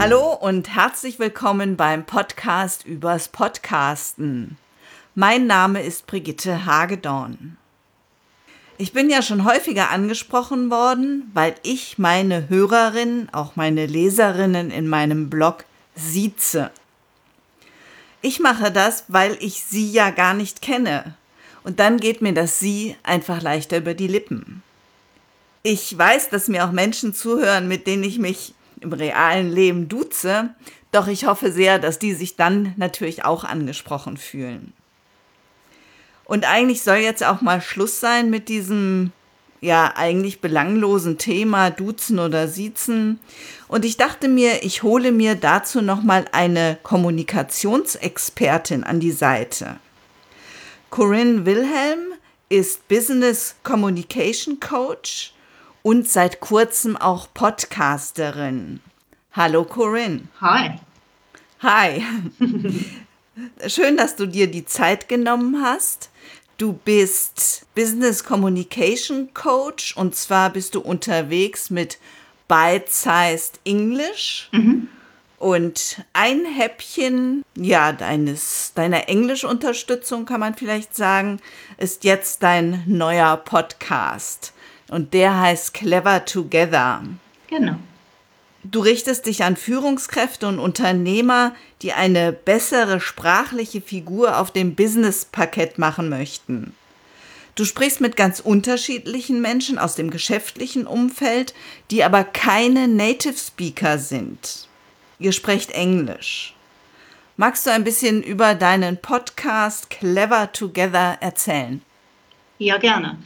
Hallo und herzlich willkommen beim Podcast übers Podcasten. Mein Name ist Brigitte Hagedorn. Ich bin ja schon häufiger angesprochen worden, weil ich meine Hörerinnen, auch meine Leserinnen in meinem Blog sieze. Ich mache das, weil ich sie ja gar nicht kenne. Und dann geht mir das Sie einfach leichter über die Lippen. Ich weiß, dass mir auch Menschen zuhören, mit denen ich mich im realen Leben duze, doch ich hoffe sehr, dass die sich dann natürlich auch angesprochen fühlen. Und eigentlich soll jetzt auch mal Schluss sein mit diesem ja eigentlich belanglosen Thema Duzen oder Siezen. Und ich dachte mir, ich hole mir dazu noch mal eine Kommunikationsexpertin an die Seite. Corinne Wilhelm ist Business Communication Coach und seit kurzem auch Podcasterin. Hallo Corinne. Hi. Hi. Schön, dass du dir die Zeit genommen hast. Du bist Business Communication Coach und zwar bist du unterwegs mit Bite-Sized English. Mhm. Und ein Häppchen, ja, deines, deiner Englischunterstützung kann man vielleicht sagen, ist jetzt dein neuer Podcast. Und der heißt Clever Together. Genau. Du richtest dich an Führungskräfte und Unternehmer, die eine bessere sprachliche Figur auf dem Business-Parkett machen möchten. Du sprichst mit ganz unterschiedlichen Menschen aus dem geschäftlichen Umfeld, die aber keine Native Speaker sind. Ihr sprecht Englisch. Magst du ein bisschen über deinen Podcast Clever Together erzählen? Ja, gerne.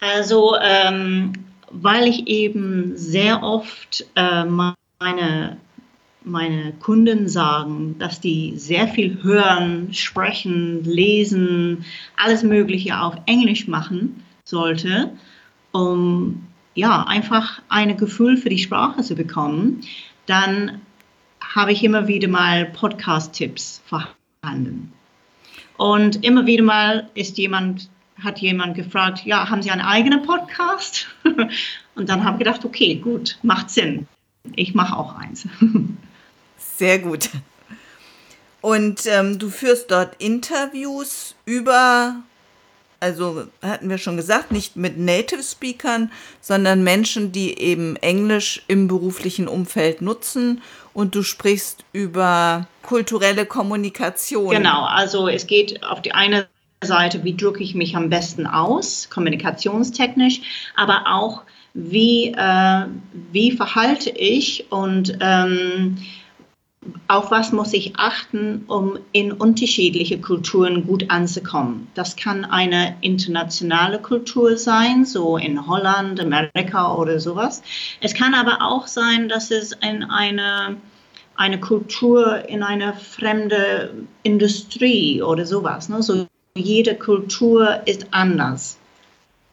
Also, ähm, weil ich eben sehr oft äh, meine, meine Kunden sagen, dass die sehr viel hören, sprechen, lesen, alles Mögliche auf Englisch machen sollte, um ja, einfach ein Gefühl für die Sprache zu bekommen, dann habe ich immer wieder mal Podcast-Tipps vorhanden. Und immer wieder mal ist jemand hat jemand gefragt, ja, haben Sie einen eigenen Podcast? Und dann habe ich gedacht, okay, gut, macht Sinn. Ich mache auch eins. Sehr gut. Und ähm, du führst dort Interviews über, also hatten wir schon gesagt, nicht mit Native Speakern, sondern Menschen, die eben Englisch im beruflichen Umfeld nutzen. Und du sprichst über kulturelle Kommunikation. Genau, also es geht auf die eine Seite, wie drücke ich mich am besten aus, kommunikationstechnisch, aber auch, wie, äh, wie verhalte ich und ähm, auf was muss ich achten, um in unterschiedliche Kulturen gut anzukommen. Das kann eine internationale Kultur sein, so in Holland, Amerika oder sowas. Es kann aber auch sein, dass es in eine eine Kultur in eine fremde Industrie oder sowas, ne? so jede Kultur ist anders.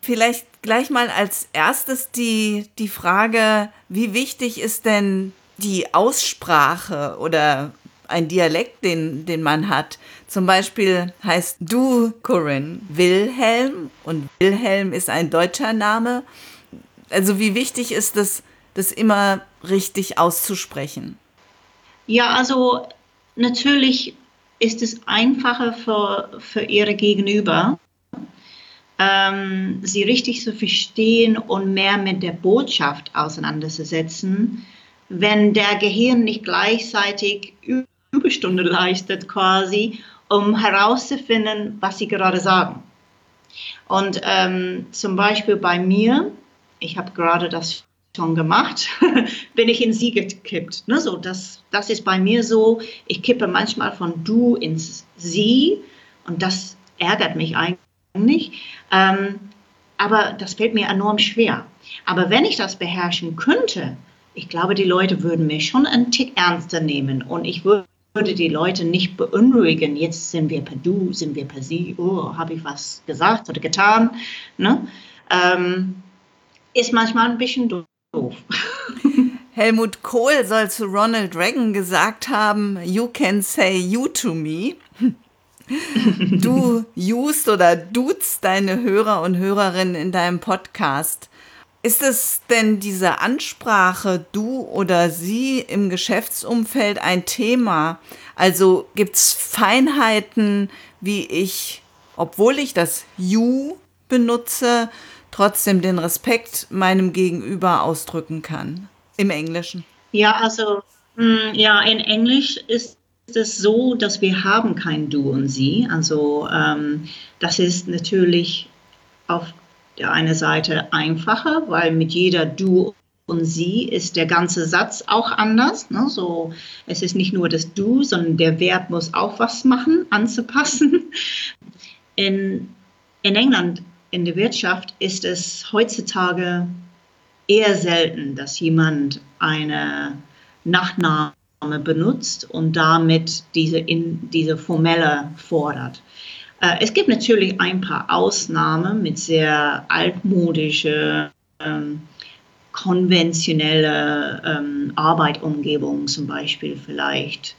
Vielleicht gleich mal als erstes die, die Frage, wie wichtig ist denn die Aussprache oder ein Dialekt, den, den man hat. Zum Beispiel heißt du, Corinne, Wilhelm und Wilhelm ist ein deutscher Name. Also wie wichtig ist es, das immer richtig auszusprechen? Ja, also natürlich ist es einfacher für, für ihre Gegenüber, ähm, sie richtig zu verstehen und mehr mit der Botschaft auseinanderzusetzen, wenn der Gehirn nicht gleichzeitig Überstunde leistet quasi, um herauszufinden, was sie gerade sagen. Und ähm, zum Beispiel bei mir, ich habe gerade das schon gemacht, bin ich in sie gekippt. Ne? So, das, das ist bei mir so, ich kippe manchmal von du ins sie und das ärgert mich eigentlich. Ähm, aber das fällt mir enorm schwer. Aber wenn ich das beherrschen könnte, ich glaube, die Leute würden mich schon einen Tick ernster nehmen und ich würde die Leute nicht beunruhigen. Jetzt sind wir per Du, sind wir per Sie. Oh, habe ich was gesagt oder getan? Ne? Ähm, ist manchmal ein bisschen doof doof. Helmut Kohl soll zu Ronald Reagan gesagt haben, you can say you to me. Du used oder duzt deine Hörer und Hörerinnen in deinem Podcast. Ist es denn diese Ansprache du oder sie im Geschäftsumfeld ein Thema? Also gibt es Feinheiten, wie ich, obwohl ich das you benutze, trotzdem den Respekt meinem Gegenüber ausdrücken kann im Englischen? Ja, also mm, ja, in Englisch ist es so, dass wir haben kein Du und Sie. Also ähm, das ist natürlich auf der einen Seite einfacher, weil mit jeder Du und Sie ist der ganze Satz auch anders. Ne? So, es ist nicht nur das Du, sondern der Verb muss auch was machen, anzupassen. In, in England, in der Wirtschaft, ist es heutzutage eher selten, dass jemand eine Nachname benutzt und damit diese, in, diese formelle fordert. Äh, es gibt natürlich ein paar Ausnahmen mit sehr altmodischen, ähm, konventionelle ähm, Arbeitumgebung, zum Beispiel vielleicht,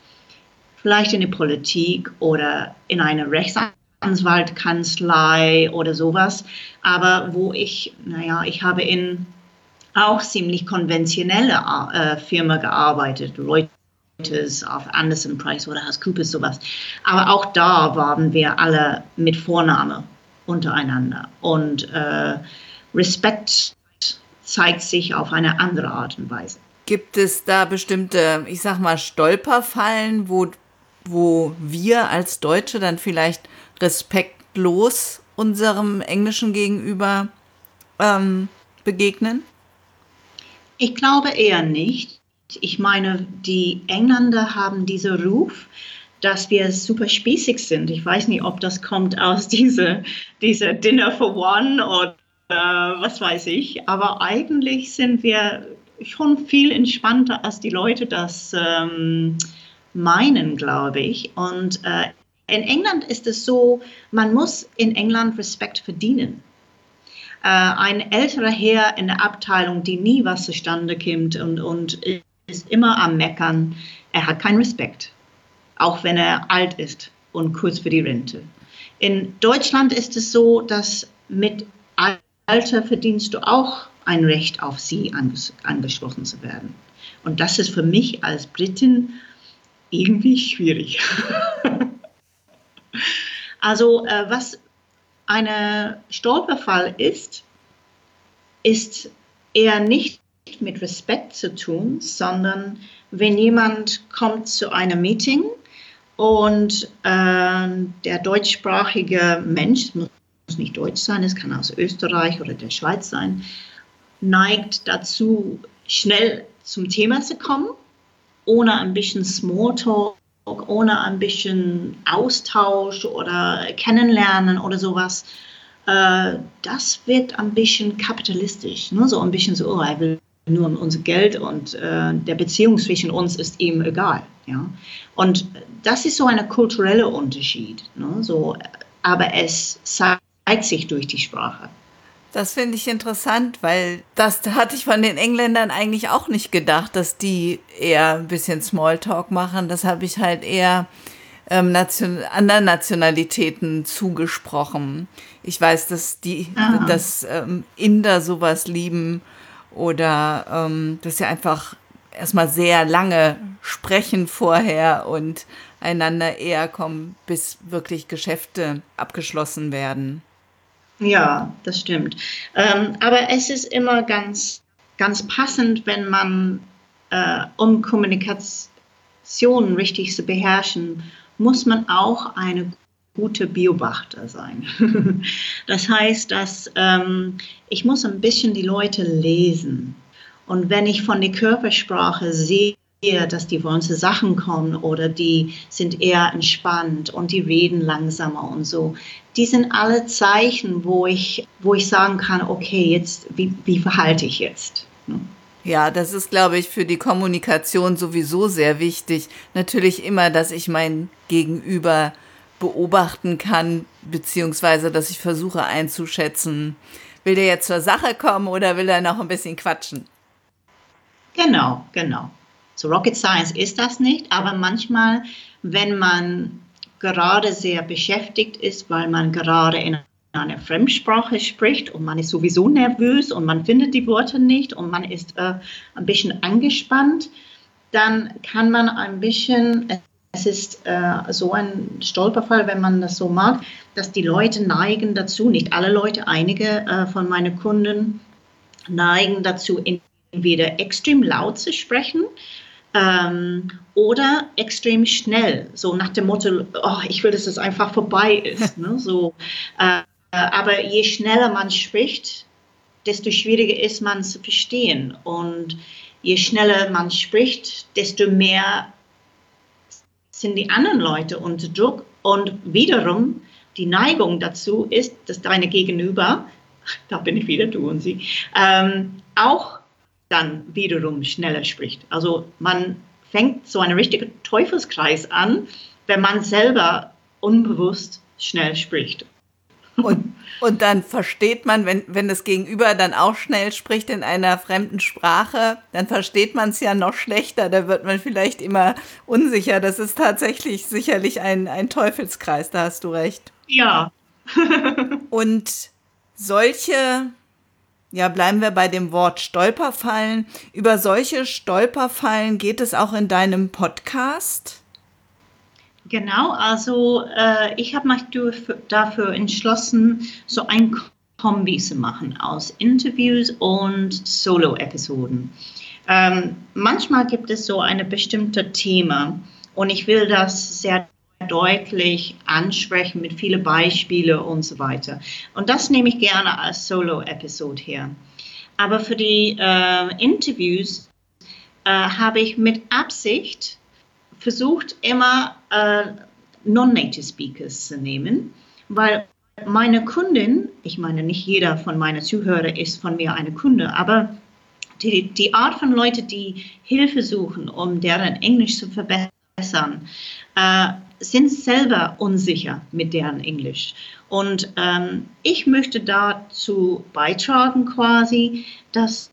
vielleicht in der Politik oder in einer Rechtsanwaltkanzlei oder sowas. Aber wo ich, naja, ich habe in auch ziemlich konventionelle äh, Firma gearbeitet, Reuters, auf Anderson Price oder Coopers, sowas. Aber auch da waren wir alle mit Vorname untereinander. Und äh, Respekt zeigt sich auf eine andere Art und Weise. Gibt es da bestimmte, ich sag mal, Stolperfallen, wo, wo wir als Deutsche dann vielleicht respektlos unserem Englischen gegenüber ähm, begegnen? Ich glaube eher nicht. Ich meine, die Engländer haben diesen Ruf, dass wir super spießig sind. Ich weiß nicht, ob das kommt aus dieser diese Dinner for One oder was weiß ich. Aber eigentlich sind wir schon viel entspannter, als die Leute das ähm, meinen, glaube ich. Und äh, in England ist es so, man muss in England Respekt verdienen. Äh, ein älterer Herr in der Abteilung, die nie was zustande kommt und, und ist immer am Meckern, er hat keinen Respekt, auch wenn er alt ist und kurz für die Rente. In Deutschland ist es so, dass mit Alter verdienst du auch ein Recht auf sie anges angesprochen zu werden. Und das ist für mich als Britin irgendwie schwierig. also äh, was ein Stolperfall ist, ist eher nicht mit Respekt zu tun, sondern wenn jemand kommt zu einem Meeting und äh, der deutschsprachige Mensch, muss nicht Deutsch sein, es kann aus Österreich oder der Schweiz sein, neigt dazu, schnell zum Thema zu kommen, ohne ein bisschen Smalltalk ohne ein bisschen Austausch oder Kennenlernen oder sowas, äh, das wird ein bisschen kapitalistisch. Ne? So ein bisschen so, oh, er will nur unser Geld und äh, der Beziehung zwischen uns ist ihm egal. Ja? Und das ist so ein kultureller Unterschied. Ne? So, aber es zeigt sich durch die Sprache. Das finde ich interessant, weil das hatte ich von den Engländern eigentlich auch nicht gedacht, dass die eher ein bisschen Smalltalk machen. Das habe ich halt eher ähm, Nation anderen Nationalitäten zugesprochen. Ich weiß, dass die, Aha. dass ähm, Inder sowas lieben oder ähm, dass sie einfach erstmal sehr lange sprechen vorher und einander eher kommen, bis wirklich Geschäfte abgeschlossen werden. Ja, das stimmt. Ähm, aber es ist immer ganz, ganz passend, wenn man, äh, um Kommunikation richtig zu beherrschen, muss man auch eine gute Beobachter sein. das heißt, dass ähm, ich muss ein bisschen die Leute lesen. Und wenn ich von der Körpersprache sehe, dass die wollen zu Sachen kommen oder die sind eher entspannt und die reden langsamer und so. Die sind alle Zeichen, wo ich, wo ich sagen kann, okay, jetzt, wie, wie verhalte ich jetzt? Ne? Ja, das ist, glaube ich, für die Kommunikation sowieso sehr wichtig. Natürlich immer, dass ich mein Gegenüber beobachten kann, beziehungsweise dass ich versuche einzuschätzen, will der jetzt zur Sache kommen oder will er noch ein bisschen quatschen? Genau, genau. So Rocket Science ist das nicht, aber manchmal, wenn man gerade sehr beschäftigt ist, weil man gerade in einer Fremdsprache spricht und man ist sowieso nervös und man findet die Worte nicht und man ist äh, ein bisschen angespannt, dann kann man ein bisschen, es ist äh, so ein Stolperfall, wenn man das so mag, dass die Leute neigen dazu, nicht alle Leute, einige äh, von meinen Kunden neigen dazu, entweder extrem laut zu sprechen ähm, oder extrem schnell, so nach dem Motto, oh, ich will, dass es einfach vorbei ist. ne? so, äh, aber je schneller man spricht, desto schwieriger ist man zu verstehen. Und je schneller man spricht, desto mehr sind die anderen Leute unter Druck. Und wiederum die Neigung dazu ist, dass deine Gegenüber, da bin ich wieder du und sie, ähm, auch dann wiederum schneller spricht. Also man fängt so einen richtigen Teufelskreis an, wenn man selber unbewusst schnell spricht. Und, und dann versteht man, wenn, wenn das Gegenüber dann auch schnell spricht in einer fremden Sprache, dann versteht man es ja noch schlechter. Da wird man vielleicht immer unsicher. Das ist tatsächlich sicherlich ein, ein Teufelskreis, da hast du recht. Ja. und solche, ja, bleiben wir bei dem Wort Stolperfallen. Über solche Stolperfallen geht es auch in deinem Podcast? Genau, also äh, ich habe mich dafür entschlossen, so ein Kombi zu machen aus Interviews und Solo-Episoden. Ähm, manchmal gibt es so ein bestimmtes Thema und ich will das sehr deutlich ansprechen mit vielen Beispielen und so weiter. Und das nehme ich gerne als Solo-Episode her. Aber für die äh, Interviews äh, habe ich mit Absicht versucht immer äh, Non-Native Speakers zu nehmen, weil meine Kundin, ich meine, nicht jeder von meinen Zuhörern ist von mir eine Kunde, aber die, die Art von Leuten, die Hilfe suchen, um deren Englisch zu verbessern, äh, sind selber unsicher mit deren Englisch. Und ähm, ich möchte dazu beitragen quasi, dass,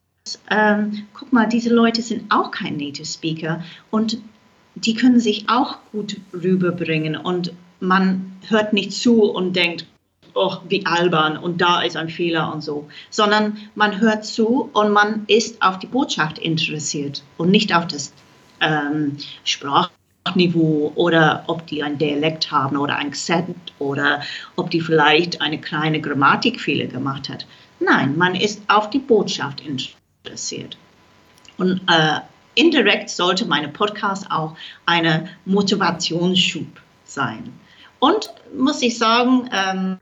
ähm, guck mal, diese Leute sind auch kein Native Speaker und die können sich auch gut rüberbringen und man hört nicht zu und denkt, oh, wie albern und da ist ein Fehler und so, sondern man hört zu und man ist auf die Botschaft interessiert und nicht auf das ähm, Sprachniveau oder ob die ein Dialekt haben oder ein Akzent oder ob die vielleicht eine kleine Grammatikfehler gemacht hat. Nein, man ist auf die Botschaft interessiert. Und äh, indirekt sollte mein Podcast auch eine Motivationsschub sein. Und muss ich sagen, ähm,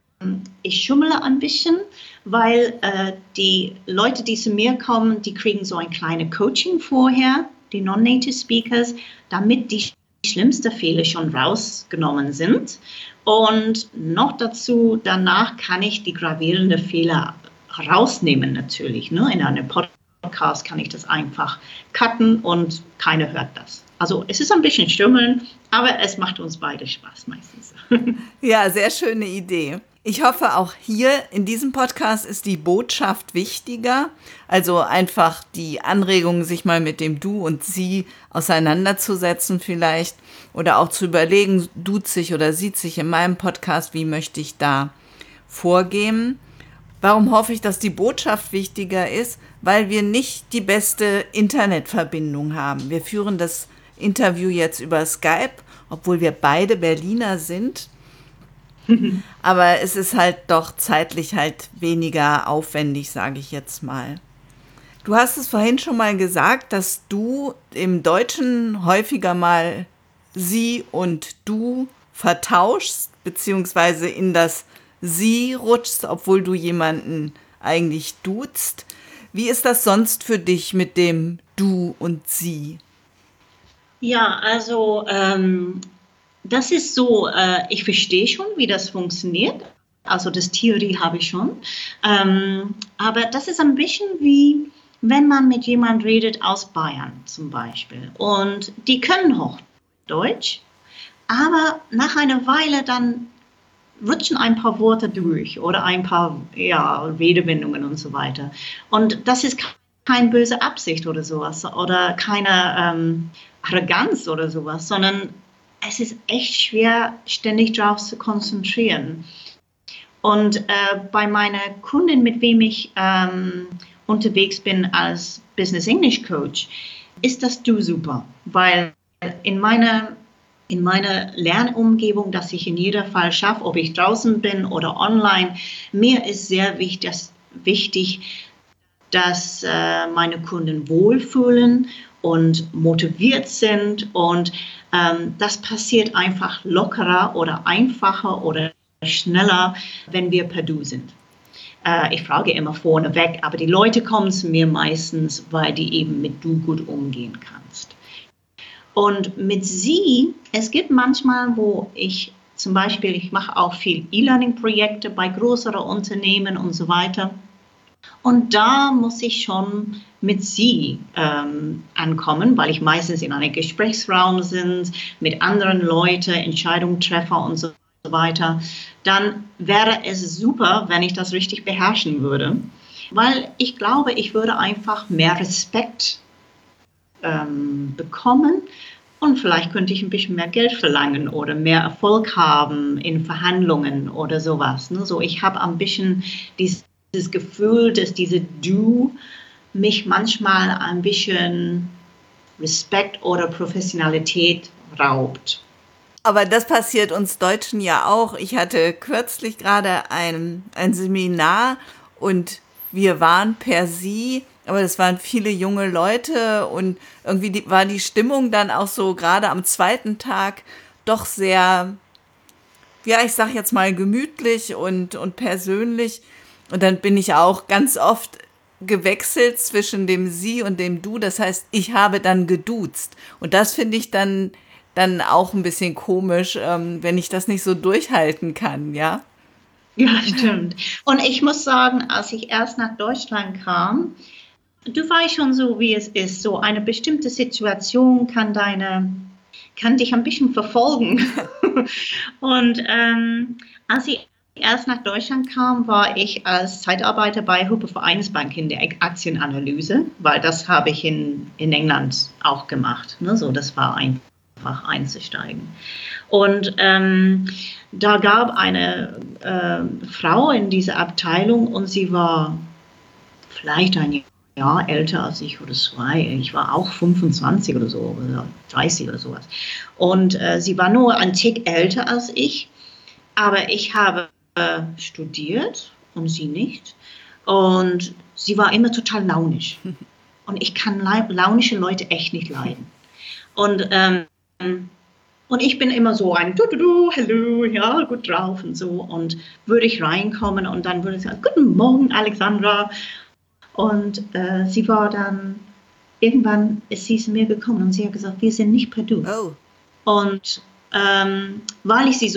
ich schummele ein bisschen, weil äh, die Leute, die zu mir kommen, die kriegen so ein kleines Coaching vorher, die Non-Native Speakers, damit die schlimmsten Fehler schon rausgenommen sind. Und noch dazu, danach kann ich die gravierenden Fehler rausnehmen natürlich, ne, in einem Podcast kann ich das einfach cutten und keiner hört das. Also es ist ein bisschen Stümmeln, aber es macht uns beide Spaß meistens. ja, sehr schöne Idee. Ich hoffe, auch hier in diesem Podcast ist die Botschaft wichtiger. Also einfach die Anregung, sich mal mit dem Du und Sie auseinanderzusetzen vielleicht oder auch zu überlegen, duzt sich oder sieht sich in meinem Podcast, wie möchte ich da vorgehen. Warum hoffe ich, dass die Botschaft wichtiger ist? Weil wir nicht die beste Internetverbindung haben. Wir führen das Interview jetzt über Skype, obwohl wir beide Berliner sind. Aber es ist halt doch zeitlich halt weniger aufwendig, sage ich jetzt mal. Du hast es vorhin schon mal gesagt, dass du im Deutschen häufiger mal sie und du vertauschst, beziehungsweise in das sie rutschst, obwohl du jemanden eigentlich duzt. Wie ist das sonst für dich mit dem du und sie? Ja, also ähm, das ist so, äh, ich verstehe schon, wie das funktioniert. Also das Theorie habe ich schon. Ähm, aber das ist ein bisschen wie, wenn man mit jemandem redet aus Bayern zum Beispiel. Und die können Hochdeutsch, aber nach einer Weile dann rutschen ein paar Worte durch oder ein paar ja, Redewendungen und so weiter. Und das ist keine böse Absicht oder sowas oder keine ähm, Arroganz oder sowas, sondern es ist echt schwer, ständig darauf zu konzentrieren. Und äh, bei meiner Kundin, mit wem ich ähm, unterwegs bin als Business English Coach, ist das Du super, weil in meiner in meiner Lernumgebung, dass ich in jedem Fall schaffe, ob ich draußen bin oder online, mir ist sehr wichtig, dass, wichtig, dass äh, meine Kunden wohlfühlen und motiviert sind und ähm, das passiert einfach lockerer oder einfacher oder schneller, wenn wir per Du sind. Äh, ich frage immer vorneweg, aber die Leute kommen zu mir meistens, weil die eben mit Du gut umgehen kannst. Und mit Sie, es gibt manchmal, wo ich zum Beispiel, ich mache auch viel E-Learning-Projekte bei größeren Unternehmen und so weiter. Und da muss ich schon mit Sie ähm, ankommen, weil ich meistens in einem Gesprächsraum sind, mit anderen Leuten, Entscheidungstreffer und so weiter. Dann wäre es super, wenn ich das richtig beherrschen würde, weil ich glaube, ich würde einfach mehr Respekt ähm, bekommen und vielleicht könnte ich ein bisschen mehr Geld verlangen oder mehr Erfolg haben in Verhandlungen oder sowas. Ne? So, ich habe ein bisschen dieses, dieses Gefühl, dass diese Du mich manchmal ein bisschen Respekt oder Professionalität raubt. Aber das passiert uns Deutschen ja auch. Ich hatte kürzlich gerade ein, ein Seminar und wir waren per Sie aber das waren viele junge Leute und irgendwie die, war die Stimmung dann auch so gerade am zweiten Tag doch sehr, ja, ich sag jetzt mal gemütlich und, und persönlich. Und dann bin ich auch ganz oft gewechselt zwischen dem Sie und dem Du. Das heißt, ich habe dann geduzt. Und das finde ich dann, dann auch ein bisschen komisch, ähm, wenn ich das nicht so durchhalten kann, ja. Ja, stimmt. Und ich muss sagen, als ich erst nach Deutschland kam, du weißt schon so, wie es ist. So eine bestimmte Situation kann deine, kann dich ein bisschen verfolgen. und ähm, als ich erst nach Deutschland kam, war ich als Zeitarbeiter bei Hupe Vereinsbank in der Aktienanalyse, weil das habe ich in, in England auch gemacht. Ne? So, das war einfach einzusteigen. Und ähm, da gab eine äh, Frau in dieser Abteilung und sie war vielleicht ein Jahr älter als ich oder zwei. Ich war auch 25 oder so, oder 30 oder sowas. Und äh, sie war nur ein Tick älter als ich, aber ich habe studiert und sie nicht. Und sie war immer total launisch. Und ich kann launische Leute echt nicht leiden. Und, ähm, und ich bin immer so ein du, du, du, hallo, ja, gut drauf und so. Und würde ich reinkommen und dann würde ich sagen, guten Morgen, Alexandra. Und äh, sie war dann, irgendwann ist sie zu mir gekommen und sie hat gesagt, wir sind nicht per Du. Oh. Und ähm, weil ich sie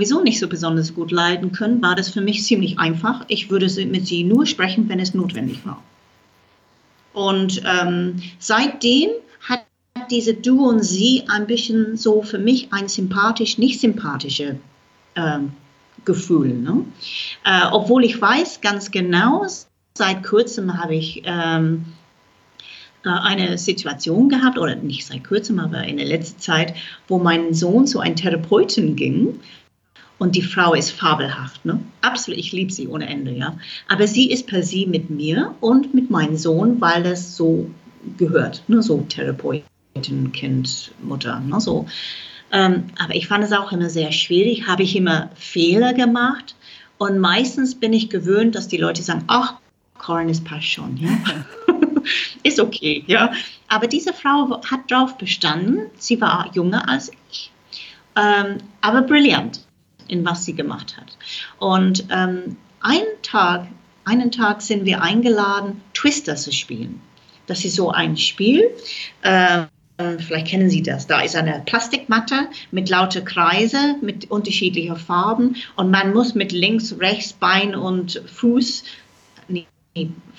sowieso nicht so besonders gut leiden können, war das für mich ziemlich einfach. Ich würde mit sie nur sprechen, wenn es notwendig war. Und ähm, seitdem hat diese Du und Sie ein bisschen so für mich ein sympathisch, nicht sympathische ähm, Gefühl. Ne? Äh, obwohl ich weiß ganz genau, Seit kurzem habe ich ähm, äh, eine Situation gehabt, oder nicht seit kurzem, aber in der letzten Zeit, wo mein Sohn zu einem Therapeuten ging. Und die Frau ist fabelhaft, ne? Absolut, ich liebe sie ohne Ende, ja. Aber sie ist per se mit mir und mit meinem Sohn, weil das so gehört, ne? So Therapeutin, Kind, Mutter, ne? So. Ähm, aber ich fand es auch immer sehr schwierig, habe ich immer Fehler gemacht. Und meistens bin ich gewöhnt, dass die Leute sagen, ach, Corin passt schon, ja. ist okay, ja. Aber diese Frau hat darauf bestanden, sie war jünger als ich, ähm, aber brillant in was sie gemacht hat. Und ähm, einen Tag, einen Tag sind wir eingeladen, Twister zu spielen. Das ist so ein Spiel. Äh, vielleicht kennen Sie das. Da ist eine Plastikmatte mit lauter Kreise mit unterschiedlicher Farben und man muss mit links, rechts, Bein und Fuß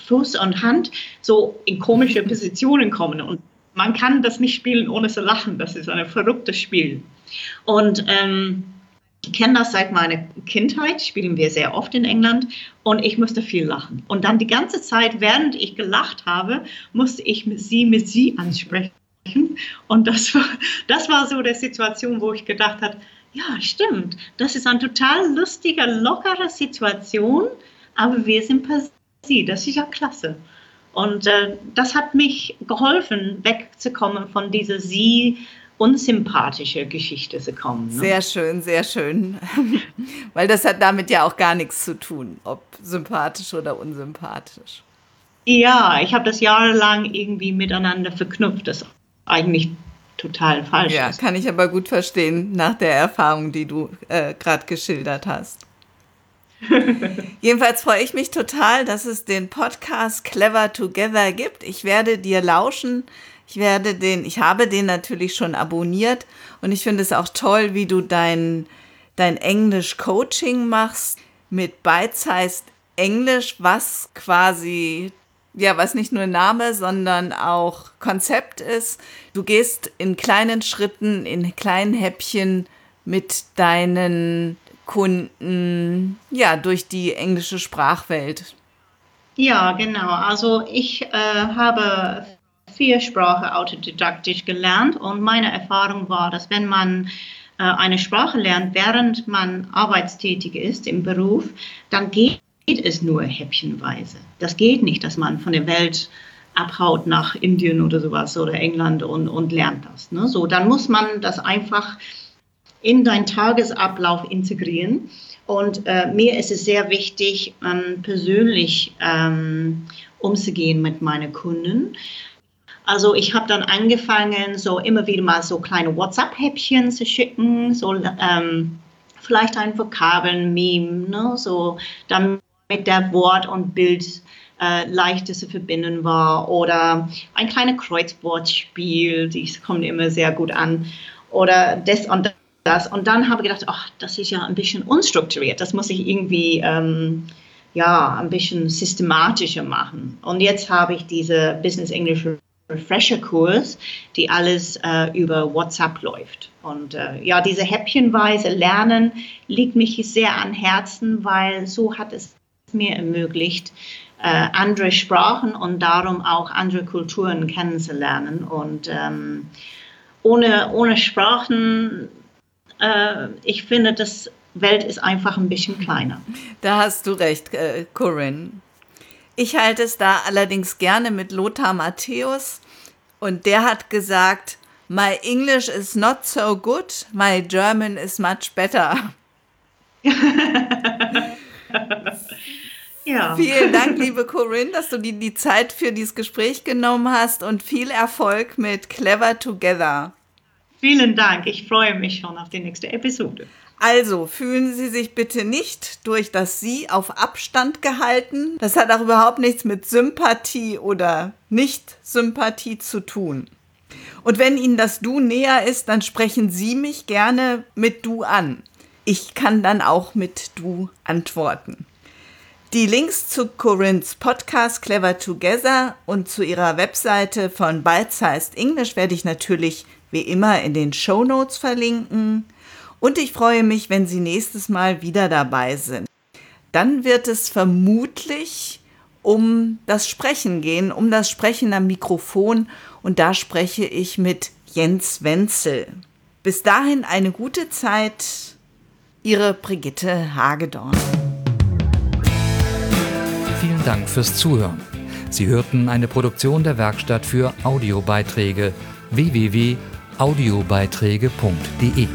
Fuß und Hand so in komische Positionen kommen. Und man kann das nicht spielen, ohne zu lachen. Das ist ein verrücktes Spiel. Und ähm, kenne das seit meiner Kindheit, spielen wir sehr oft in England und ich musste viel lachen. Und dann die ganze Zeit, während ich gelacht habe, musste ich sie mit sie ansprechen. Und das war, das war so der Situation, wo ich gedacht habe, ja, stimmt, das ist eine total lustige, lockere Situation, aber wir sind per se, das ist ja klasse. Und äh, das hat mich geholfen, wegzukommen von dieser sie unsympathische Geschichte zu kommen. Ne? Sehr schön, sehr schön. Weil das hat damit ja auch gar nichts zu tun, ob sympathisch oder unsympathisch. Ja, ich habe das jahrelang irgendwie miteinander verknüpft, das eigentlich total falsch ja, ist. Ja, kann ich aber gut verstehen nach der Erfahrung, die du äh, gerade geschildert hast. Jedenfalls freue ich mich total, dass es den Podcast Clever Together gibt. Ich werde dir lauschen. Ich werde den, ich habe den natürlich schon abonniert und ich finde es auch toll, wie du dein, dein Englisch-Coaching machst mit Bytes heißt Englisch, was quasi ja, was nicht nur Name, sondern auch Konzept ist. Du gehst in kleinen Schritten, in kleinen Häppchen mit deinen Kunden, ja, durch die englische Sprachwelt. Ja, genau. Also ich äh, habe vier Sprachen autodidaktisch gelernt und meine Erfahrung war, dass wenn man äh, eine Sprache lernt, während man arbeitstätig ist im Beruf, dann geht es nur häppchenweise. Das geht nicht, dass man von der Welt abhaut nach Indien oder sowas oder England und, und lernt das. Ne? So, dann muss man das einfach in deinen Tagesablauf integrieren. Und äh, mir ist es sehr wichtig, ähm, persönlich ähm, umzugehen mit meinen Kunden. Also ich habe dann angefangen, so immer wieder mal so kleine WhatsApp-Häppchen zu schicken, so ähm, vielleicht ein Vokabeln-Meme, ne? so damit mit der Wort und Bild äh, leichter zu verbinden war oder ein kleines Kreuzwortspiel, das kommt immer sehr gut an oder das und das und dann habe ich gedacht, ach, das ist ja ein bisschen unstrukturiert, das muss ich irgendwie ähm, ja ein bisschen systematischer machen und jetzt habe ich diese Business English Refresher-Kurs, die alles äh, über WhatsApp läuft. Und äh, ja, diese häppchenweise Lernen liegt mich sehr an Herzen, weil so hat es mir ermöglicht, äh, andere Sprachen und darum auch andere Kulturen kennenzulernen. Und ähm, ohne, ohne Sprachen, äh, ich finde, das Welt ist einfach ein bisschen kleiner. Da hast du recht, äh, Corinne. Ich halte es da allerdings gerne mit Lothar Matthäus und der hat gesagt, My English is not so good, my German is much better. Ja. Vielen Dank, liebe Corinne, dass du dir die Zeit für dieses Gespräch genommen hast und viel Erfolg mit Clever Together. Vielen Dank, ich freue mich schon auf die nächste Episode. Also fühlen Sie sich bitte nicht durch das Sie auf Abstand gehalten. Das hat auch überhaupt nichts mit Sympathie oder Nicht-Sympathie zu tun. Und wenn Ihnen das Du näher ist, dann sprechen Sie mich gerne mit Du an. Ich kann dann auch mit Du antworten. Die Links zu Corinnes Podcast Clever Together und zu ihrer Webseite von Bite Sized English werde ich natürlich wie immer in den Show Notes verlinken. Und ich freue mich, wenn Sie nächstes Mal wieder dabei sind. Dann wird es vermutlich um das Sprechen gehen, um das Sprechen am Mikrofon. Und da spreche ich mit Jens Wenzel. Bis dahin eine gute Zeit. Ihre Brigitte Hagedorn. Vielen Dank fürs Zuhören. Sie hörten eine Produktion der Werkstatt für Audiobeiträge www.audiobeiträge.de.